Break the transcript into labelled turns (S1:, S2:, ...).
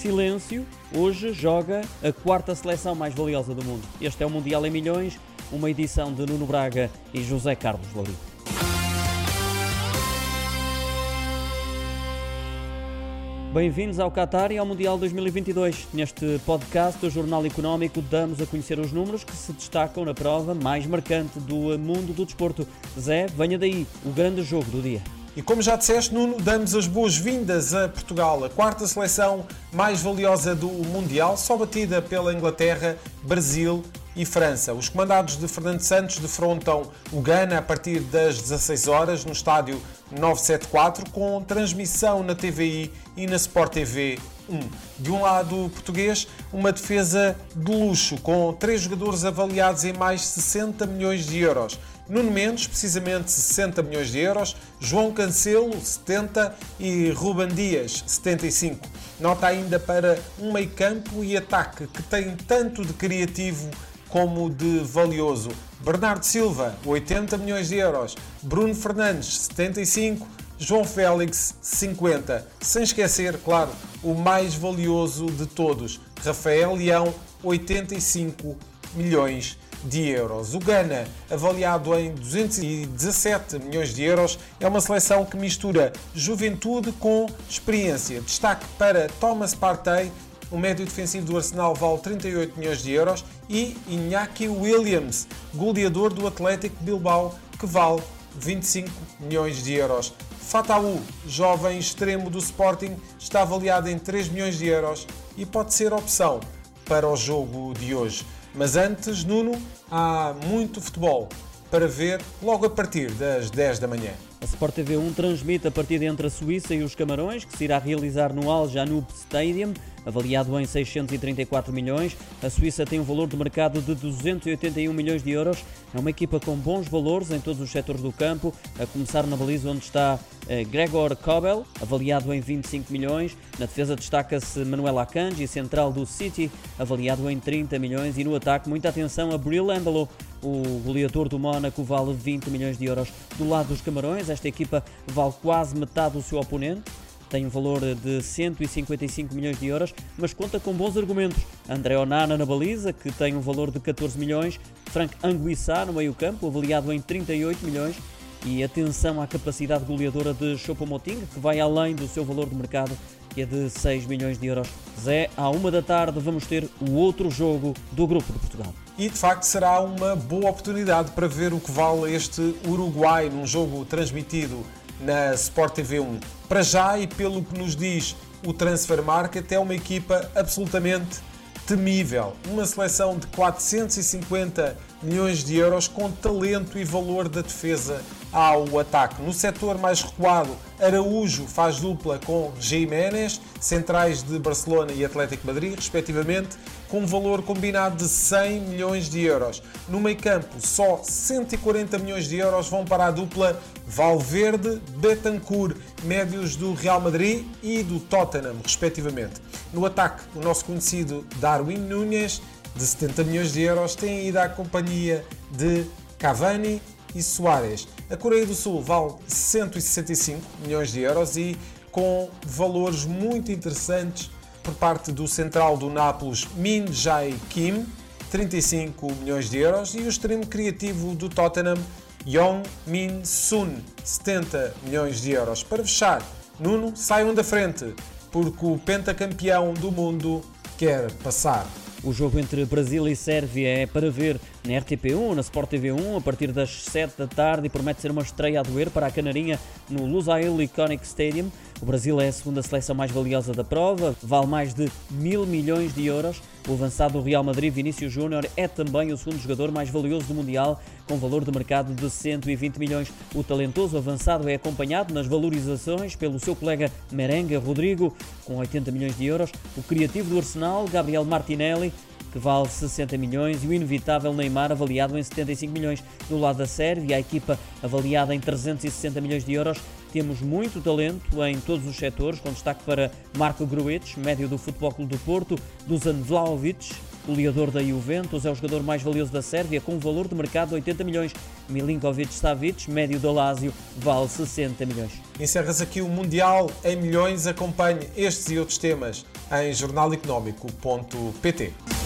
S1: silêncio, hoje joga a quarta seleção mais valiosa do mundo. Este é o Mundial em Milhões, uma edição de Nuno Braga e José Carlos Lorico. Bem-vindos ao Qatar e ao Mundial 2022. Neste podcast do Jornal Económico damos a conhecer os números que se destacam na prova mais marcante do mundo do desporto. Zé, venha daí, o grande jogo do dia.
S2: E como já disseste, Nuno, damos as boas-vindas a Portugal, a quarta seleção mais valiosa do Mundial, só batida pela Inglaterra, Brasil e França. Os comandados de Fernando Santos defrontam o Ghana a partir das 16 horas no estádio 974, com transmissão na TVI e na Sport TV 1. De um lado português, uma defesa de luxo, com três jogadores avaliados em mais 60 milhões de euros. Nuno Mendes, precisamente 60 milhões de euros, João Cancelo, 70 e Ruban Dias, 75. Nota ainda para um meio campo e ataque que tem tanto de criativo como de valioso. Bernardo Silva, 80 milhões de euros, Bruno Fernandes, 75, João Félix, 50. Sem esquecer, claro, o mais valioso de todos, Rafael Leão, 85 milhões de euros. O Ghana, avaliado em 217 milhões de euros, é uma seleção que mistura juventude com experiência. Destaque para Thomas Partey, o médio defensivo do Arsenal vale 38 milhões de euros, e Iñaki Williams, goleador do Atlético Bilbao, que vale 25 milhões de euros. Fataú, jovem extremo do Sporting, está avaliado em 3 milhões de euros e pode ser opção para o jogo de hoje. Mas antes, Nuno, há muito futebol para ver logo a partir das 10 da manhã.
S1: A Sport TV 1 transmite a partida entre a Suíça e os Camarões, que se irá realizar no Al Janoub Stadium, avaliado em 634 milhões. A Suíça tem um valor de mercado de 281 milhões de euros. É uma equipa com bons valores em todos os setores do campo, a começar na baliza onde está eh, Gregor Kobel, avaliado em 25 milhões. Na defesa destaca-se Manuel Akanji, central do City, avaliado em 30 milhões. E no ataque, muita atenção a Bril Embalo, o goleador do Mónaco vale 20 milhões de euros. Do lado dos Camarões, esta equipa vale quase metade do seu oponente. Tem um valor de 155 milhões de euros, mas conta com bons argumentos. André Onana na baliza, que tem um valor de 14 milhões. Frank Anguissá no meio-campo, avaliado em 38 milhões. E atenção à capacidade goleadora de Choupo-Moting, que vai além do seu valor de mercado, que é de 6 milhões de euros. Zé, à uma da tarde vamos ter o outro jogo do Grupo de Portugal
S2: e de facto será uma boa oportunidade para ver o que vale este Uruguai num jogo transmitido na Sport TV 1. Para já e pelo que nos diz o Transfer Market, é uma equipa absolutamente temível. Uma seleção de 450 milhões de euros com talento e valor da defesa ao ataque. No setor mais recuado, Araújo faz dupla com Jiménez, centrais de Barcelona e Atlético Madrid, respectivamente, com um valor combinado de 100 milhões de euros. No meio campo, só 140 milhões de euros vão para a dupla Valverde, Betancourt, médios do Real Madrid e do Tottenham, respectivamente. No ataque, o nosso conhecido Darwin Núñez, de 70 milhões de euros, tem ido à companhia de Cavani e Soares. A Coreia do Sul vale 165 milhões de euros e com valores muito interessantes por parte do central do Nápoles Min Jae Kim, 35 milhões de euros, e o extremo criativo do Tottenham Yong Min Sun, 70 milhões de euros. Para fechar, Nuno, saiam da frente, porque o pentacampeão do mundo quer passar.
S1: O jogo entre Brasil e Sérvia é para ver na RTP1, na Sport TV1, a partir das 7 da tarde e promete ser uma estreia a doer para a Canarinha no Lusail Iconic Stadium. O Brasil é a segunda seleção mais valiosa da prova, vale mais de mil milhões de euros. O avançado do Real Madrid, Vinícius Júnior, é também o segundo jogador mais valioso do Mundial, com valor de mercado de 120 milhões. O talentoso avançado é acompanhado nas valorizações pelo seu colega Merengue Rodrigo, com 80 milhões de euros. O criativo do Arsenal, Gabriel Martinelli, que vale 60 milhões, e o inevitável Neymar, avaliado em 75 milhões. Do lado da Sérvia, a equipa avaliada em 360 milhões de euros. Temos muito talento em todos os setores, com destaque para Marco Gruetes, médio do Futebol Clube do Porto, Dusan Vlaovic, goleador da Juventus é o jogador mais valioso da Sérvia, com um valor de mercado de 80 milhões. Milinkovic Savic, médio do Lazio, vale 60 milhões.
S2: Encerras aqui o Mundial em Milhões. Acompanhe estes e outros temas em jornaleconómico.pt.